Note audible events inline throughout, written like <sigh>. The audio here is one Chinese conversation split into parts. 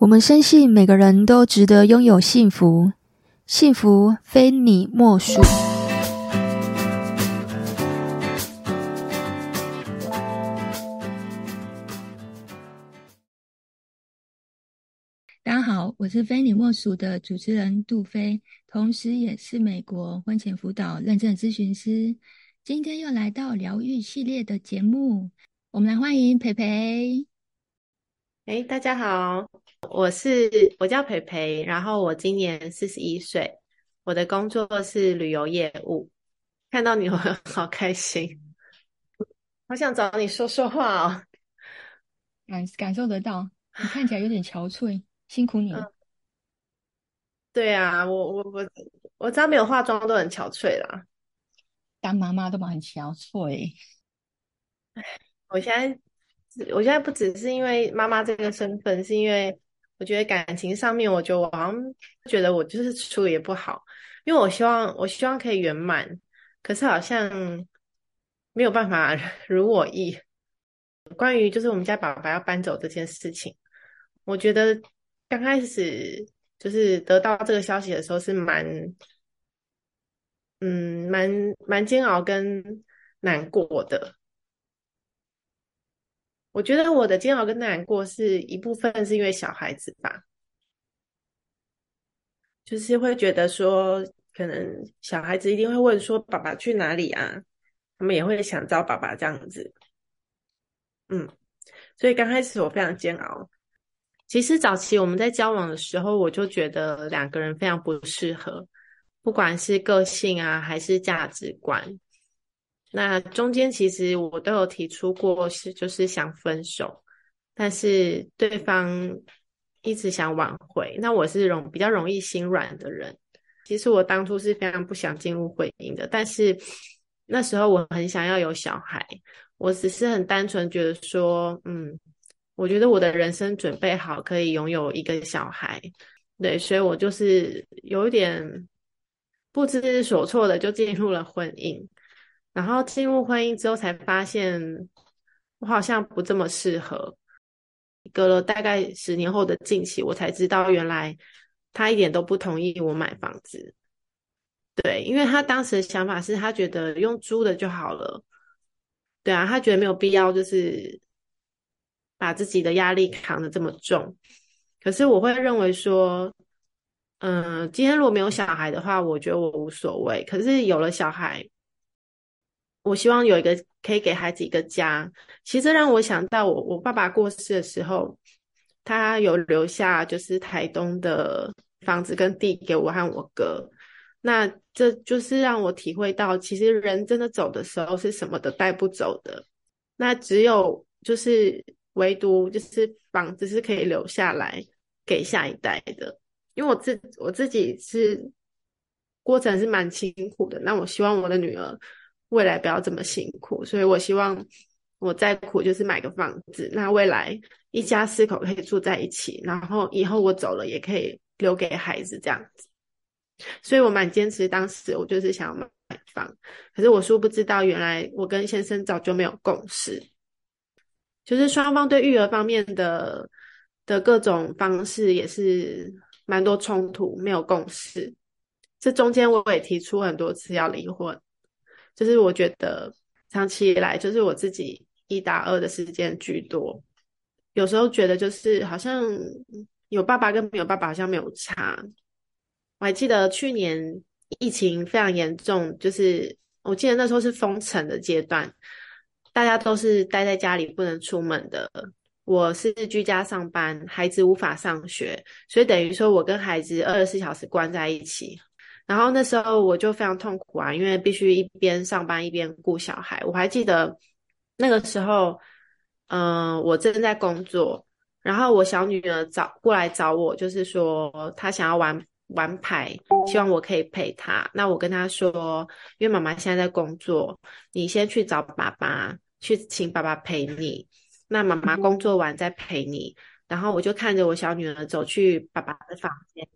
我们深信每个人都值得拥有幸福，幸福非你莫属。大家好，我是非你莫属的主持人杜菲，同时也是美国婚前辅导认证咨询师。今天又来到疗愈系列的节目，我们来欢迎培培。哎，大家好。我是我叫培培，然后我今年四十一岁，我的工作是旅游业务。看到你我 <laughs> 好开心，好想找你说说话哦。<laughs> 感感受得到，你看起来有点憔悴，辛苦你了。嗯、<laughs> 对啊，我我我我只要没有化妆都很憔悴啦。当妈妈都蛮很憔悴。我现在我现在不只是因为妈妈这个身份，是因为。我觉得感情上面，我觉得我好像觉得我就是处理也不好，因为我希望我希望可以圆满，可是好像没有办法 <laughs> 如我意。关于就是我们家爸爸要搬走这件事情，我觉得刚开始就是得到这个消息的时候是蛮，嗯，蛮蛮煎熬跟难过的。我觉得我的煎熬跟难过是一部分是因为小孩子吧，就是会觉得说，可能小孩子一定会问说爸爸去哪里啊？他们也会想找爸爸这样子。嗯，所以刚开始我非常煎熬。其实早期我们在交往的时候，我就觉得两个人非常不适合，不管是个性啊，还是价值观。那中间其实我都有提出过，是就是想分手，但是对方一直想挽回。那我是容比较容易心软的人，其实我当初是非常不想进入婚姻的，但是那时候我很想要有小孩，我只是很单纯觉得说，嗯，我觉得我的人生准备好可以拥有一个小孩，对，所以我就是有一点不知所措的就进入了婚姻。然后进入婚姻之后，才发现我好像不这么适合。隔了大概十年后的近期，我才知道原来他一点都不同意我买房子。对，因为他当时的想法是他觉得用租的就好了。对啊，他觉得没有必要就是把自己的压力扛得这么重。可是我会认为说，嗯，今天如果没有小孩的话，我觉得我无所谓。可是有了小孩，我希望有一个可以给孩子一个家。其实让我想到我我爸爸过世的时候，他有留下就是台东的房子跟地给我和我哥。那这就是让我体会到，其实人真的走的时候是什么都带不走的。那只有就是唯独就是房子是可以留下来给下一代的。因为我自我自己是过程是蛮辛苦的。那我希望我的女儿。未来不要这么辛苦，所以我希望我再苦就是买个房子，那未来一家四口可以住在一起，然后以后我走了也可以留给孩子这样子。所以我蛮坚持，当时我就是想要买房，可是我殊不知道，原来我跟先生早就没有共识，就是双方对育儿方面的的各种方式也是蛮多冲突，没有共识。这中间我也提出很多次要离婚。就是我觉得长期以来，就是我自己一打二的时间居多。有时候觉得就是好像有爸爸跟没有爸爸好像没有差。我还记得去年疫情非常严重，就是我记得那时候是封城的阶段，大家都是待在家里不能出门的。我是居家上班，孩子无法上学，所以等于说我跟孩子二十四小时关在一起。然后那时候我就非常痛苦啊，因为必须一边上班一边顾小孩。我还记得那个时候，嗯、我正在工作，然后我小女儿找过来找我，就是说她想要玩玩牌，希望我可以陪她。那我跟她说，因为妈妈现在在工作，你先去找爸爸，去请爸爸陪你。那妈妈工作完再陪你。然后我就看着我小女儿走去爸爸的房间。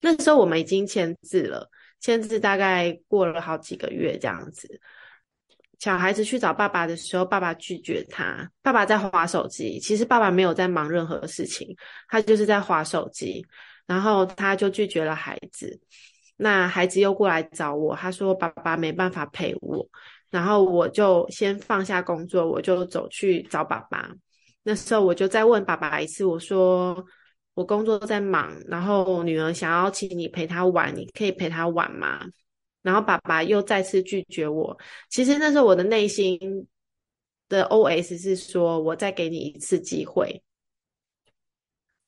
那时候我们已经签字了，签字大概过了好几个月这样子。小孩子去找爸爸的时候，爸爸拒绝他，爸爸在滑手机。其实爸爸没有在忙任何事情，他就是在滑手机，然后他就拒绝了孩子。那孩子又过来找我，他说爸爸没办法陪我，然后我就先放下工作，我就走去找爸爸。那时候我就再问爸爸一次，我说我工作在忙，然后女儿想要请你陪她玩，你可以陪她玩吗？然后爸爸又再次拒绝我。其实那时候我的内心的 OS 是说，我再给你一次机会。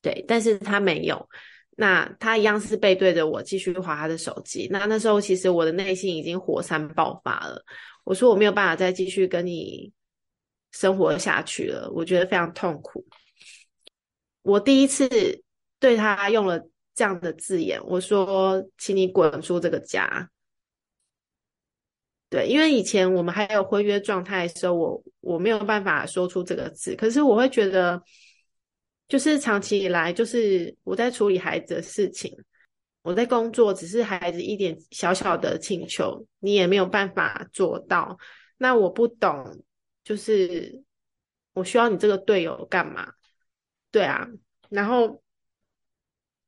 对，但是他没有。那他一样是背对着我继续滑他的手机。那那时候其实我的内心已经火山爆发了。我说我没有办法再继续跟你生活下去了，我觉得非常痛苦。我第一次对他用了这样的字眼，我说：“请你滚出这个家。”对，因为以前我们还有婚约状态的时候，我我没有办法说出这个字。可是我会觉得，就是长期以来，就是我在处理孩子的事情，我在工作，只是孩子一点小小的请求，你也没有办法做到。那我不懂，就是我需要你这个队友干嘛？对啊，然后。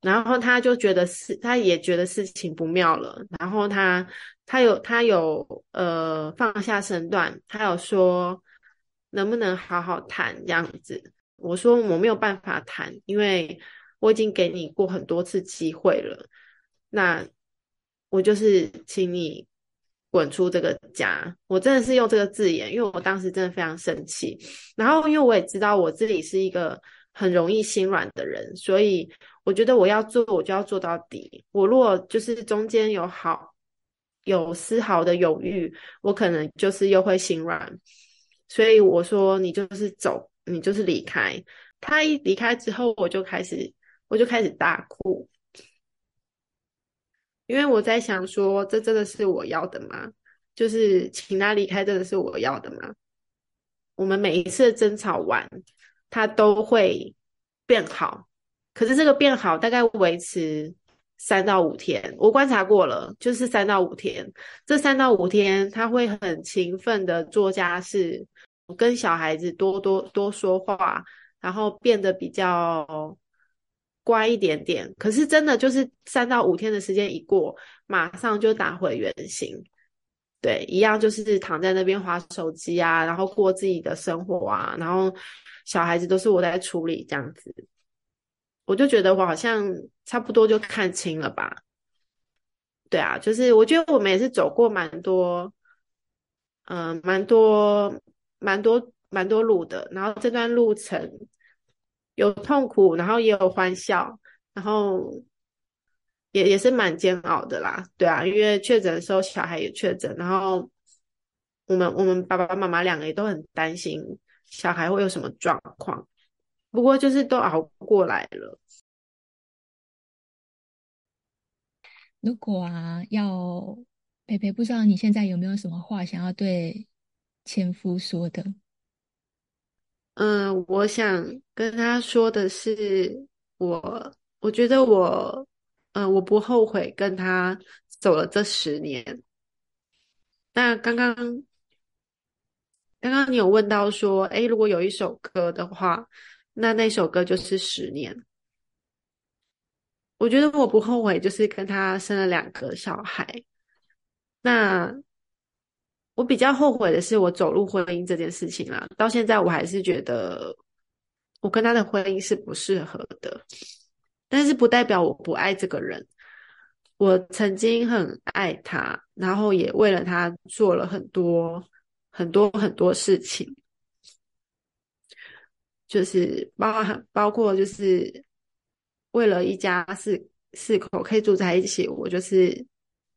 然后他就觉得事，他也觉得事情不妙了。然后他，他有，他有，呃，放下身段，他有说，能不能好好谈这样子？我说我没有办法谈，因为我已经给你过很多次机会了。那我就是请你滚出这个家。我真的是用这个字眼，因为我当时真的非常生气。然后因为我也知道我自己是一个很容易心软的人，所以。我觉得我要做，我就要做到底。我如果就是中间有好有丝毫的犹豫，我可能就是又会心软。所以我说，你就是走，你就是离开。他一离开之后，我就开始，我就开始大哭，因为我在想说，这真的是我要的吗？就是请他离开，真的是我要的吗？我们每一次争吵完，他都会变好。可是这个变好大概维持三到五天，我观察过了，就是三到五天。这三到五天，他会很勤奋的做家事，跟小孩子多多多说话，然后变得比较乖一点点。可是真的就是三到五天的时间一过，马上就打回原形。对，一样就是躺在那边滑手机啊，然后过自己的生活啊，然后小孩子都是我在处理这样子。我就觉得我好像差不多就看清了吧，对啊，就是我觉得我们也是走过蛮多，嗯、呃，蛮多、蛮多、蛮多路的。然后这段路程有痛苦，然后也有欢笑，然后也也是蛮煎熬的啦，对啊，因为确诊的时候小孩也确诊，然后我们我们爸爸妈妈两个也都很担心小孩会有什么状况。不过就是都熬过来了。如果啊，要培培，不知道你现在有没有什么话想要对前夫说的？嗯，我想跟他说的是，我我觉得我，嗯，我不后悔跟他走了这十年。那刚刚刚刚你有问到说，诶，如果有一首歌的话。那那首歌就是十年，我觉得我不后悔，就是跟他生了两个小孩。那我比较后悔的是我走入婚姻这件事情啦，到现在我还是觉得我跟他的婚姻是不适合的，但是不代表我不爱这个人。我曾经很爱他，然后也为了他做了很多很多很多事情。就是包含包括就是为了一家四四口可以住在一起，我就是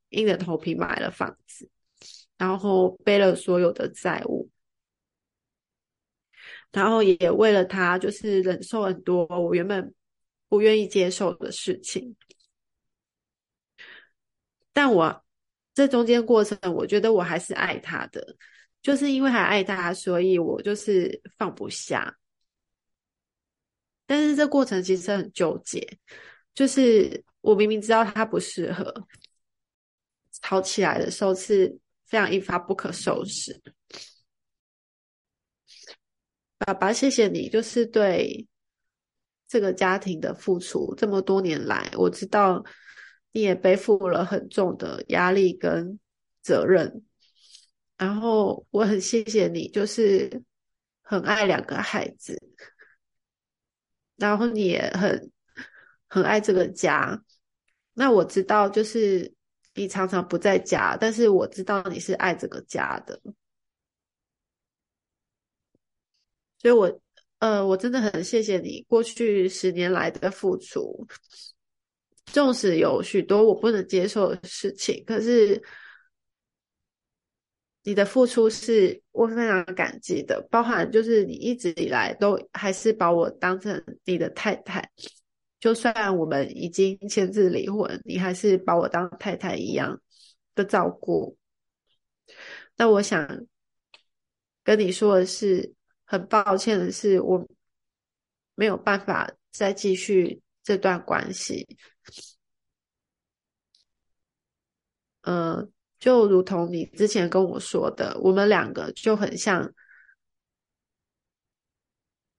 硬着头皮买了房子，然后背了所有的债务，然后也为了他就是忍受很多我原本不愿意接受的事情，但我这中间过程，我觉得我还是爱他的，就是因为还爱他，所以我就是放不下。但是这过程其实很纠结，就是我明明知道他不适合，吵起来的时候是非常一发不可收拾。爸爸，谢谢你，就是对这个家庭的付出。这么多年来，我知道你也背负了很重的压力跟责任。然后我很谢谢你，就是很爱两个孩子，然后你也很很爱这个家。那我知道，就是你常常不在家，但是我知道你是爱这个家的。所以我，呃，我真的很谢谢你过去十年来的付出。纵使有许多我不能接受的事情，可是你的付出是我非常感激的。包含就是你一直以来都还是把我当成你的太太，就算我们已经签字离婚，你还是把我当太太一样的照顾。那我想跟你说的是。很抱歉的是，我没有办法再继续这段关系。嗯、呃，就如同你之前跟我说的，我们两个就很像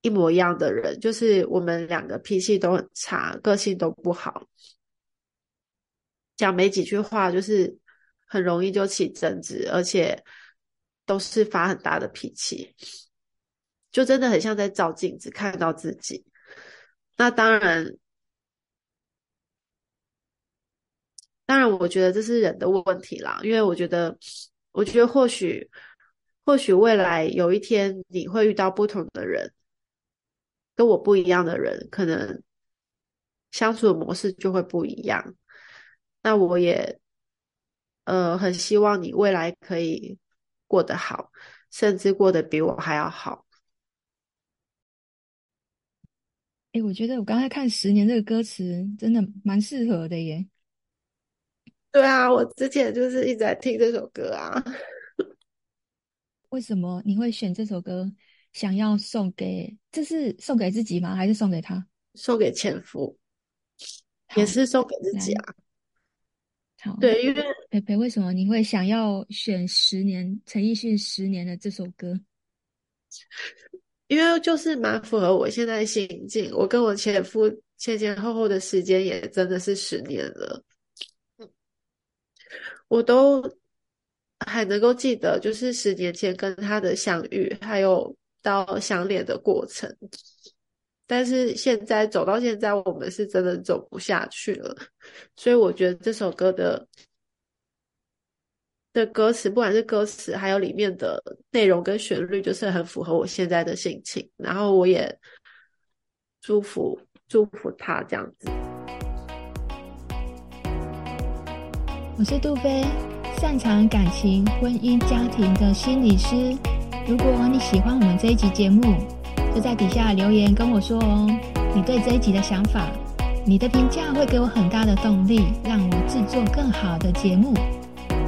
一模一样的人，就是我们两个脾气都很差，个性都不好，讲没几句话就是很容易就起争执，而且都是发很大的脾气。就真的很像在照镜子，看到自己。那当然，当然，我觉得这是人的问题啦。因为我觉得，我觉得或许，或许未来有一天你会遇到不同的人，跟我不一样的人，可能相处的模式就会不一样。那我也，呃，很希望你未来可以过得好，甚至过得比我还要好。哎，我觉得我刚才看《十年》这个歌词真的蛮适合的耶。对啊，我之前就是一直在听这首歌啊。<laughs> 为什么你会选这首歌？想要送给，这是送给自己吗？还是送给他？送给前夫，也是送给自己啊。好，对，因为培培，为什么你会想要选《十年》陈奕迅《十年》的这首歌？因为就是蛮符合我现在心境，我跟我前夫前前后后的时间也真的是十年了，我都还能够记得，就是十年前跟他的相遇，还有到相恋的过程。但是现在走到现在，我们是真的走不下去了，所以我觉得这首歌的。的歌词，不管是歌词，还有里面的内容跟旋律，就是很符合我现在的心情。然后我也祝福祝福他这样子。我是杜菲，擅长感情、婚姻、家庭的心理师。如果你喜欢我们这一集节目，就在底下留言跟我说哦，你对这一集的想法，你的评价会给我很大的动力，让我制作更好的节目。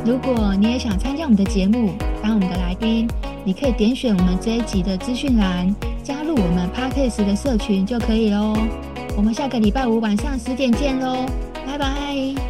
如果你也想参加我们的节目，当我们的来宾，你可以点选我们这一集的资讯栏，加入我们 Podcast 的社群就可以喽。我们下个礼拜五晚上十点见喽，拜拜。